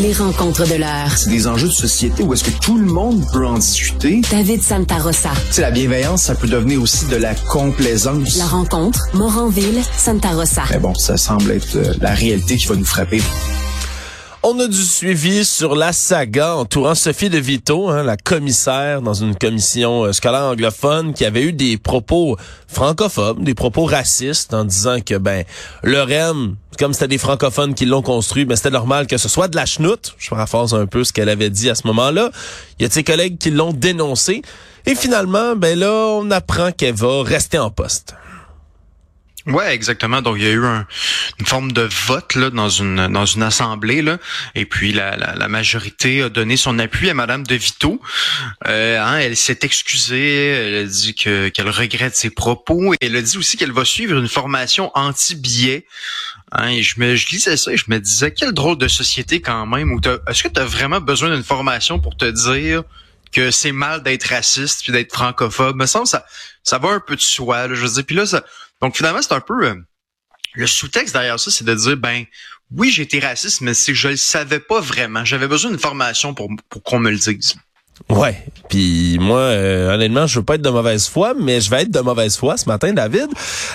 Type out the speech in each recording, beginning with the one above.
Les rencontres de l'heure. C'est des enjeux de société où est-ce que tout le monde peut en discuter. David Santarossa. C'est la bienveillance, ça peut devenir aussi de la complaisance. La rencontre, Moranville, Santarossa. Mais bon, ça semble être euh, la réalité qui va nous frapper. On a du suivi sur la saga entourant Sophie de Vito, hein, la commissaire dans une commission euh, scolaire anglophone qui avait eu des propos francophobes, des propos racistes en disant que ben le REM, comme c'était des francophones qui l'ont construit, ben c'était normal que ce soit de la chenoute. Je paraphrase un peu ce qu'elle avait dit à ce moment-là. Il y a de ses collègues qui l'ont dénoncé et finalement ben là on apprend qu'elle va rester en poste. Ouais, exactement. Donc il y a eu une forme de vote là dans une dans une assemblée là, et puis la, la, majorité a donné son appui à Madame De Vito. Euh, hein, elle s'est excusée, elle a dit que qu'elle regrette ses propos et elle a dit aussi qu'elle va suivre une formation anti-biais. Hein, et je me je lisais ça et je me disais quelle drôle de société quand même. Est-ce que tu as vraiment besoin d'une formation pour te dire que c'est mal d'être raciste puis d'être francophone. Me semble ça ça va un peu de soi. Là, je veux dire. Puis là, ça, donc finalement, c'est un peu euh, le sous-texte derrière ça, c'est de dire ben oui, j'ai été raciste, mais c'est que je le savais pas vraiment. J'avais besoin d'une formation pour pour qu'on me le dise. Ouais, puis moi, euh, honnêtement, je veux pas être de mauvaise foi, mais je vais être de mauvaise foi ce matin, David.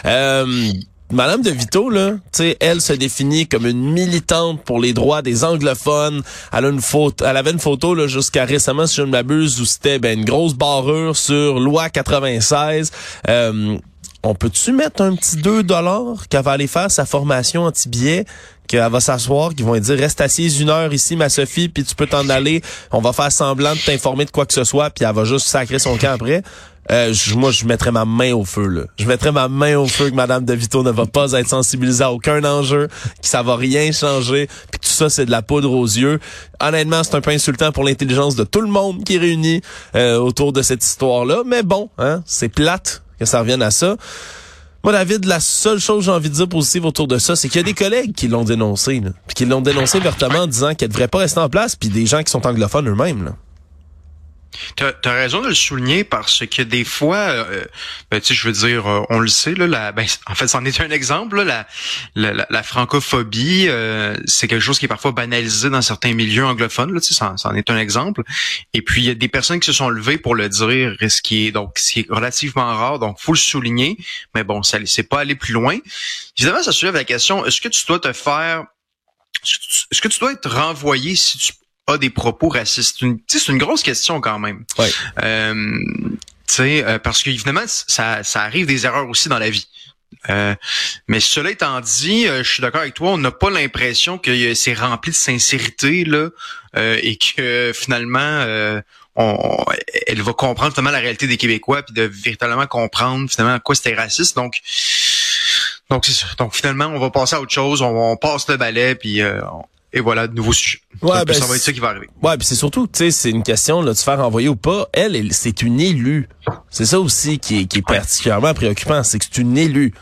Euh, Madame de Vito, là, tu elle se définit comme une militante pour les droits des anglophones. Elle a une photo, elle avait une photo là jusqu'à récemment, si je ne m'abuse, où c'était ben, une grosse barrure sur loi 96. Euh, on peut-tu mettre un petit 2 dollars qu'elle va aller faire sa formation anti-biais, qu'elle va s'asseoir, qu'ils vont dire reste assise une heure ici, ma Sophie, puis tu peux t'en aller. On va faire semblant de t'informer de quoi que ce soit, puis elle va juste sacrer son camp après. Euh, moi, je mettrais ma main au feu. Là. Je mettrais ma main au feu que Madame De Vito ne va pas être sensibilisée à aucun enjeu, que ça va rien changer, puis tout ça, c'est de la poudre aux yeux. Honnêtement, c'est un peu insultant pour l'intelligence de tout le monde qui est réuni euh, autour de cette histoire-là. Mais bon, hein, c'est plate que ça revienne à ça. Moi, David, la seule chose que j'ai envie de dire positive autour de ça, c'est qu'il y a des collègues qui l'ont dénoncé, puis qui l'ont dénoncé vertement en disant qu'elle devrait pas rester en place, puis des gens qui sont anglophones eux-mêmes. Là. T'as as raison de le souligner parce que des fois, euh, ben, tu sais, je veux dire, euh, on le sait là, la, ben, en fait, c'en est un exemple. Là, la, la, la, francophobie, euh, c'est quelque chose qui est parfois banalisé dans certains milieux anglophones. Là, tu sais, c'en est un exemple. Et puis il y a des personnes qui se sont levées pour le dire, ce qui est donc ce qui est relativement rare. Donc, faut le souligner. Mais bon, ça ne pas aller plus loin. Évidemment, ça soulève la question est-ce que tu dois te faire est-ce que tu dois être renvoyé si tu a des propos racistes? C'est une, grosse question quand même. Ouais. Euh, euh, parce qu'évidemment, ça, ça arrive des erreurs aussi dans la vie. Euh, mais cela étant dit, euh, je suis d'accord avec toi, on n'a pas l'impression que c'est rempli de sincérité là euh, et que finalement on, elle va comprendre finalement la réalité des Québécois puis de véritablement comprendre finalement à quoi c'était raciste. Donc donc c'est ça. Donc finalement, on va passer à autre chose, on, on passe le balai puis et voilà, de nouveaux sujets. Ouais, ben, ça va être ça qui va arriver. Ouais, puis c'est surtout, tu sais, c'est une question là, de se faire envoyer ou pas. Elle, c'est une élue. C'est ça aussi qui est, qui est particulièrement préoccupant, c'est que c'est une élue.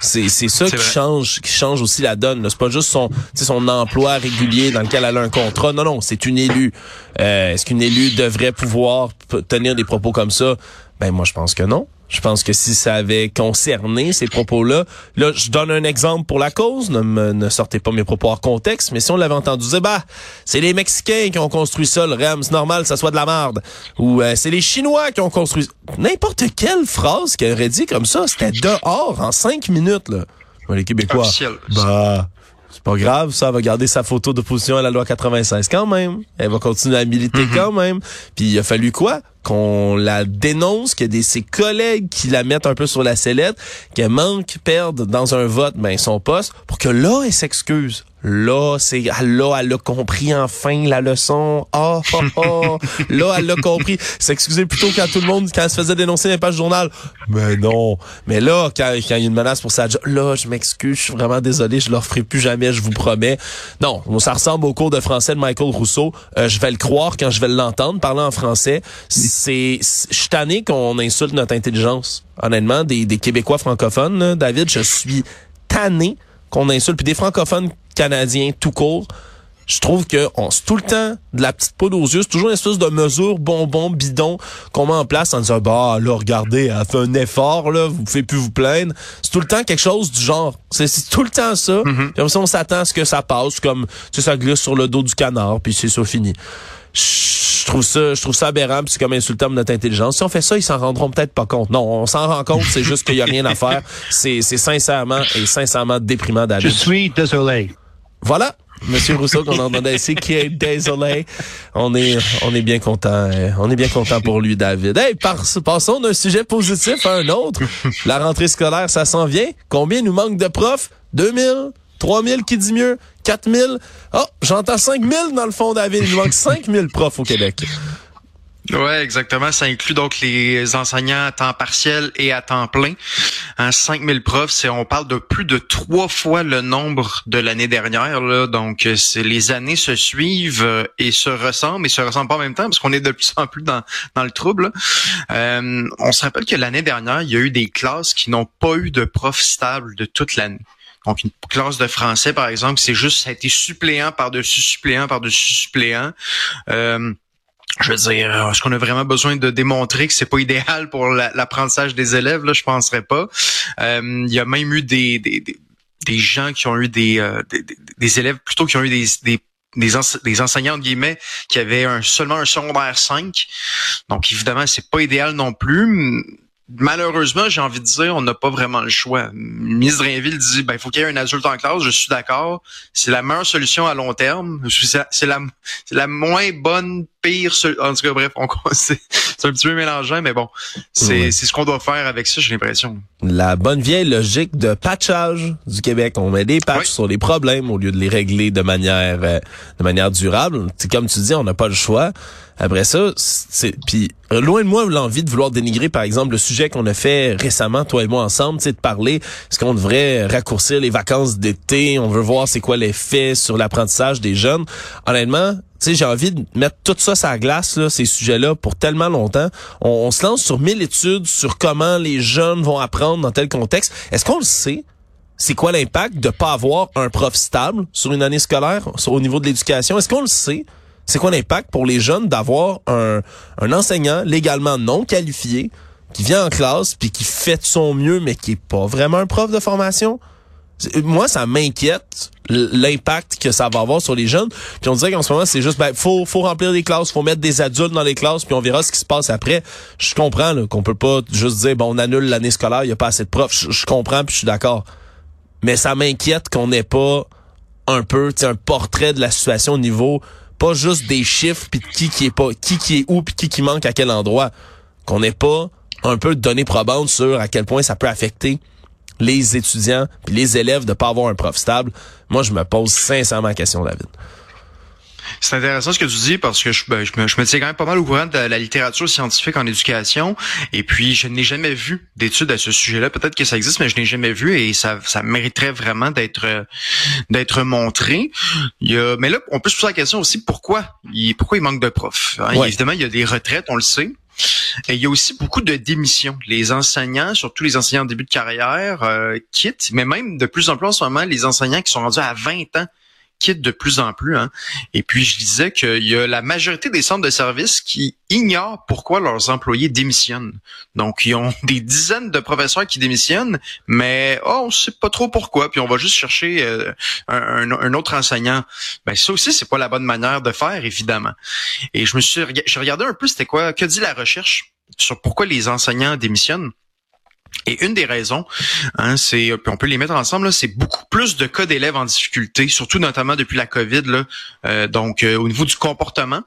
C'est c'est ça qui change qui change aussi la donne. C'est pas juste son son emploi régulier dans lequel elle a un contrat. Non non, c'est une élue. Euh, Est-ce qu'une élue devrait pouvoir tenir des propos comme ça? Ben moi je pense que non. Je pense que si ça avait concerné ces propos-là, là, je donne un exemple pour la cause, ne, me, ne sortez pas mes propos hors contexte, mais si on l'avait entendu dire, bah, c'est les Mexicains qui ont construit ça, le REM, c'est normal que ça soit de la merde. Ou euh, c'est les Chinois qui ont construit N'importe quelle phrase qu'elle aurait dit comme ça, c'était dehors en cinq minutes, là. Les Québécois. Bah, c'est pas grave, ça va garder sa photo d'opposition à la loi 96 quand même. Elle va continuer à militer mm-hmm. quand même. Puis il a fallu quoi? Qu'on la dénonce, que des ses collègues qui la mettent un peu sur la sellette, qu'elle manque perdre dans un vote ben son poste, pour que là elle s'excuse. Là, c'est ah, là, elle a compris enfin la leçon. Ah, oh, oh, là, elle l'a compris. S'excuser plutôt qu'à tout le monde quand elle se faisait dénoncer les pages journal. Mais non. Mais là, quand, quand il y a une menace pour ça, là, je m'excuse, je suis vraiment désolé, je le referai plus jamais, je vous promets. Non, ça ressemble au cours de français de Michael Rousseau. Euh, je vais le croire quand je vais l'entendre parler en français. C'est, je suis tanné qu'on insulte notre intelligence. Honnêtement, des, des Québécois francophones, David, je suis tanné qu'on insulte. Puis des francophones canadiens tout court, je trouve que on c'est tout le temps de la petite poudre aux yeux, c'est toujours une espèce de mesure bonbon bidon qu'on met en place en disant bah là regardez, elle fait un effort là, vous pouvez plus vous plaindre. C'est tout le temps quelque chose du genre, c'est tout le temps ça. Mhm. Puis on s'attend à ce que ça passe comme tu sais ça glisse sur le dos du canard puis c'est ça fini. Je trouve ça, je trouve ça aberrant, puis c'est comme insultant de notre intelligence. Si on fait ça, ils s'en rendront peut-être pas compte. Non, on s'en rend compte, c'est juste qu'il y a rien à faire. C'est, sincèrement et sincèrement déprimant Je David. suis désolé. Voilà, Monsieur Rousseau qu'on entendait ici, qui est désolé? On est, on est bien content, euh, on est bien content pour lui, David. Hey, par- passons d'un sujet positif à un autre. La rentrée scolaire, ça s'en vient. Combien nous manque de profs? 2000? 3000 qui dit mieux? 4000? Oh, j'entends 5000 dans le fond, David. Il nous manque 5000 profs au Québec. Ouais, exactement. Ça inclut donc les enseignants à temps partiel et à temps plein. Hein, 5000 profs, c'est on parle de plus de trois fois le nombre de l'année dernière. Là. Donc, euh, c'est les années se suivent euh, et se ressemblent, et se ressemblent pas en même temps parce qu'on est de plus en plus dans, dans le trouble. Euh, on se rappelle que l'année dernière, il y a eu des classes qui n'ont pas eu de profs stables de toute l'année. Donc, une classe de français, par exemple, c'est juste, ça a été suppléant par-dessus suppléant par-dessus suppléant. Je veux dire, est-ce qu'on a vraiment besoin de démontrer que c'est pas idéal pour la- l'apprentissage des élèves? Là, je penserais pas. Euh, Il y a même eu des, des, des, gens qui ont eu des, euh, des, des- élèves plutôt qui ont eu des, des des, des enseignants entre guillemets qui avaient un, seulement un secondaire 5. Donc évidemment, c'est pas idéal non plus. Malheureusement, j'ai envie de dire, on n'a pas vraiment le choix. Le ministre Drainville dit, ben, il faut qu'il y ait un adulte en classe. Je suis d'accord. C'est la meilleure solution à long terme. C'est la, c'est la moins bonne, pire. sol- En tout cas, bref, on, c'est c'est un petit peu mélangeant, mais bon, c'est ce qu'on doit faire avec ça, j'ai l'impression. La bonne vieille logique de patchage du Québec. On met des patchs Oui. sur les problèmes au lieu de les régler de manière euh, de manière durable. Comme tu dis, on n'a pas le choix. Après ça, c'est puis euh, loin de moi l'envie de vouloir dénigrer par exemple le sujet qu'on a fait récemment toi et moi ensemble, c'est de parler est-ce qu'on devrait raccourcir les vacances d'été, on veut voir c'est quoi l'effet sur l'apprentissage des jeunes. Honnêtement, tu sais, j'ai envie de mettre tout ça sur la glace, là, ces sujets-là, pour tellement longtemps. On, se lance sur mille études sur comment les jeunes vont apprendre dans tel contexte. Est-ce qu'on le sait? C'est quoi l'impact de pas avoir un prof stable sur une année scolaire au niveau de l'éducation? Est-ce qu'on le sait? C'est quoi l'impact pour les jeunes d'avoir un, un enseignant légalement non qualifié qui vient en classe puis qui fait de son mieux mais qui est pas vraiment un prof de formation? Moi, ça m'inquiète l'impact que ça va avoir sur les jeunes. Puis on dirait qu'en ce moment, c'est juste, ben, faut, faut remplir des classes, faut mettre des adultes dans les classes, puis on verra ce qui se passe après. Je comprends qu'on peut pas juste dire, bon, on annule l'année scolaire, il y a pas assez de profs. Je, je comprends, puis je suis d'accord. Mais ça m'inquiète qu'on n'ait pas un peu, un portrait de la situation au niveau, pas juste des chiffres, puis qui qui est pas, qui qui est où, puis qui qui manque à quel endroit. Qu'on n'ait pas un peu de données probantes sur à quel point ça peut affecter les étudiants puis les élèves de pas avoir un prof stable. Moi, je me pose sincèrement la question, David. C'est intéressant ce que tu dis parce que je, ben, je, me, je me tiens quand même pas mal au courant de la littérature scientifique en éducation et puis je n'ai jamais vu d'études à ce sujet-là. Peut-être que ça existe, mais je n'ai jamais vu et ça, ça mériterait vraiment d'être euh, d'être montré. Il y a, mais là, on peut se poser la question aussi pourquoi il, pourquoi il manque de profs. hein? Ouais. Évidemment, il y a des retraites, on le sait. Et il y a aussi beaucoup de démissions. Les enseignants, surtout les enseignants en début de carrière, euh, quittent, mais même de plus en plus en ce moment, les enseignants qui sont rendus à 20 ans quittent de plus en plus. Hein. Et puis, je disais qu'il y a la majorité des centres de services qui ignorent pourquoi leurs employés démissionnent. Donc, ils ont des dizaines de professeurs qui démissionnent, mais oh, on sait pas trop pourquoi, puis on va juste chercher euh, un, un- autre enseignant. Ben, ça aussi, c'est pas la bonne manière de faire, évidemment. Et je me suis rega- j'ai regardé un peu, c'était quoi, que dit la recherche sur pourquoi les enseignants démissionnent. Et une des raisons, hein, c'est, puis on peut les mettre ensemble, c'est beaucoup plus de cas d'élèves en difficulté, surtout notamment depuis la COVID, euh, donc euh, au niveau du comportement,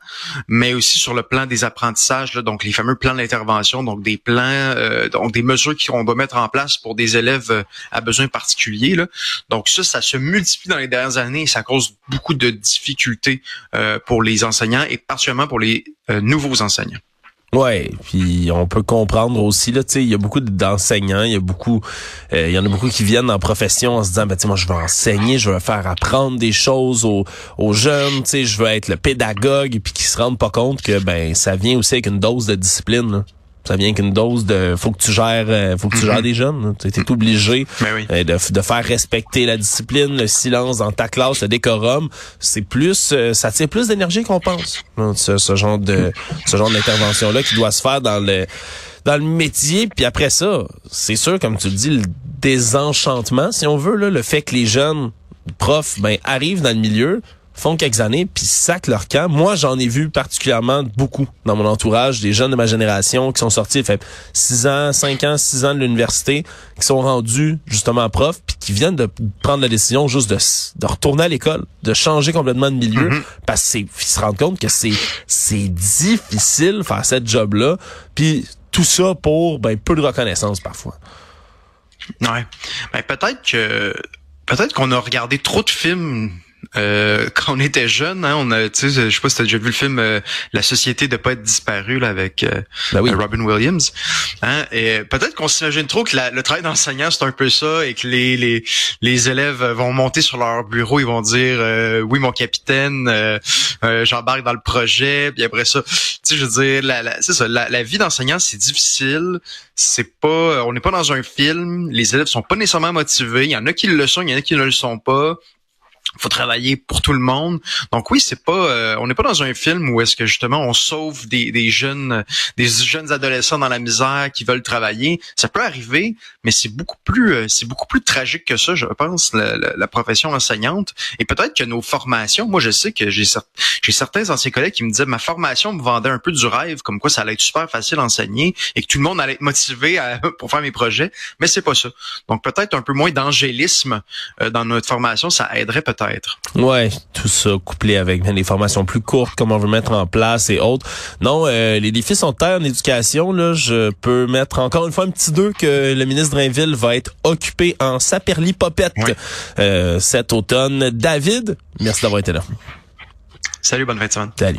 mais aussi sur le plan des apprentissages, donc les fameux plans d'intervention, donc des plans, euh, donc des mesures qu'on doit mettre en place pour des élèves euh, à besoins particuliers. Donc ça, ça se multiplie dans les dernières années et ça cause beaucoup de difficultés euh, pour les enseignants et particulièrement pour les euh, nouveaux enseignants. Ouais, puis on peut comprendre aussi là, tu sais, il y a beaucoup d'enseignants, il y a beaucoup, euh, il y en a beaucoup qui viennent en profession en se disant, ben moi je veux enseigner, je veux faire apprendre des choses aux, aux jeunes, tu je veux être le pédagogue, puis qui se rendent pas compte que ben ça vient aussi avec une dose de discipline. Ça vient qu'une dose de faut que tu gères euh, faut que tu gères Mhm. des jeunes. Tu es obligé Ben oui. euh, de, de faire respecter la discipline, le silence dans ta classe, le décorum. C'est plus euh, ça tire plus d'énergie qu'on pense. hein, Ce, ce genre de ce genre d'intervention là qui doit se faire dans le dans le métier puis après ça, c'est sûr comme tu le dis le désenchantement si on veut là, le fait que les jeunes profs ben arrivent dans le milieu font quelques années puis sacent leur camp. Moi, j'en ai vu particulièrement beaucoup dans mon entourage, des jeunes de ma génération qui sont sortis, fait 6 ans, 5 ans, 6 ans de l'université, qui sont rendus justement profs puis qui viennent de prendre la décision juste de, de retourner à l'école, de changer complètement de milieu Mhm. parce qu'ils se rendent compte que c'est c'est difficile faire cette job-là puis tout ça pour ben peu de reconnaissance parfois. Ouais. Ben, peut-être que peut-être qu'on a regardé trop de films euh, quand on était jeune. Hein, on a, tu sais, je sais pas si t'as déjà vu le film euh, La Société de pas être disparu là avec euh, Ben oui. euh, Robin Williams. Hein, et peut-être qu'on s'imagine trop que la- le travail d'enseignant c'est un peu ça et que les les les élèves vont monter sur leur bureau, ils vont dire euh, oui mon capitaine, euh, euh, j'embarque dans le projet. Puis après ça, tu sais, je veux dire, la, la- c'est ça, la, la vie d'enseignant c'est difficile. C'est pas, on n'est pas dans un film. Les élèves sont pas nécessairement motivés. Il y en a qui le sont, il y en a qui ne le sont pas faut travailler pour tout le monde. Donc oui, c'est pas, euh, on n'est pas dans un film où est-ce que justement on sauve des, des jeunes, des jeunes adolescents dans la misère qui veulent travailler. Ça peut arriver, mais c'est beaucoup plus, euh, c'est beaucoup plus tragique que ça, je pense, la, la- la profession enseignante. Et peut-être que nos formations, moi je sais que j'ai j'ai certains anciens collègues qui me disaient ma formation me vendait un peu du rêve, comme quoi ça allait être super facile à enseigner et que tout le monde allait être motivé à- pour faire mes projets, mais c'est pas ça. Donc peut-être un peu moins d'angélisme euh, dans notre formation, ça aiderait peut-être. Ouais, tout ça couplé avec ben, des formations plus courtes, comme on veut mettre en place et autres. Non, euh, les défis sont tels en éducation. Là, je peux mettre encore une fois un petit deux que le ministre Drainville va être occupé en saperli popette Ouais. euh, cet automne. David, merci d'avoir été là. Salut, bonne fin de semaine. Salut.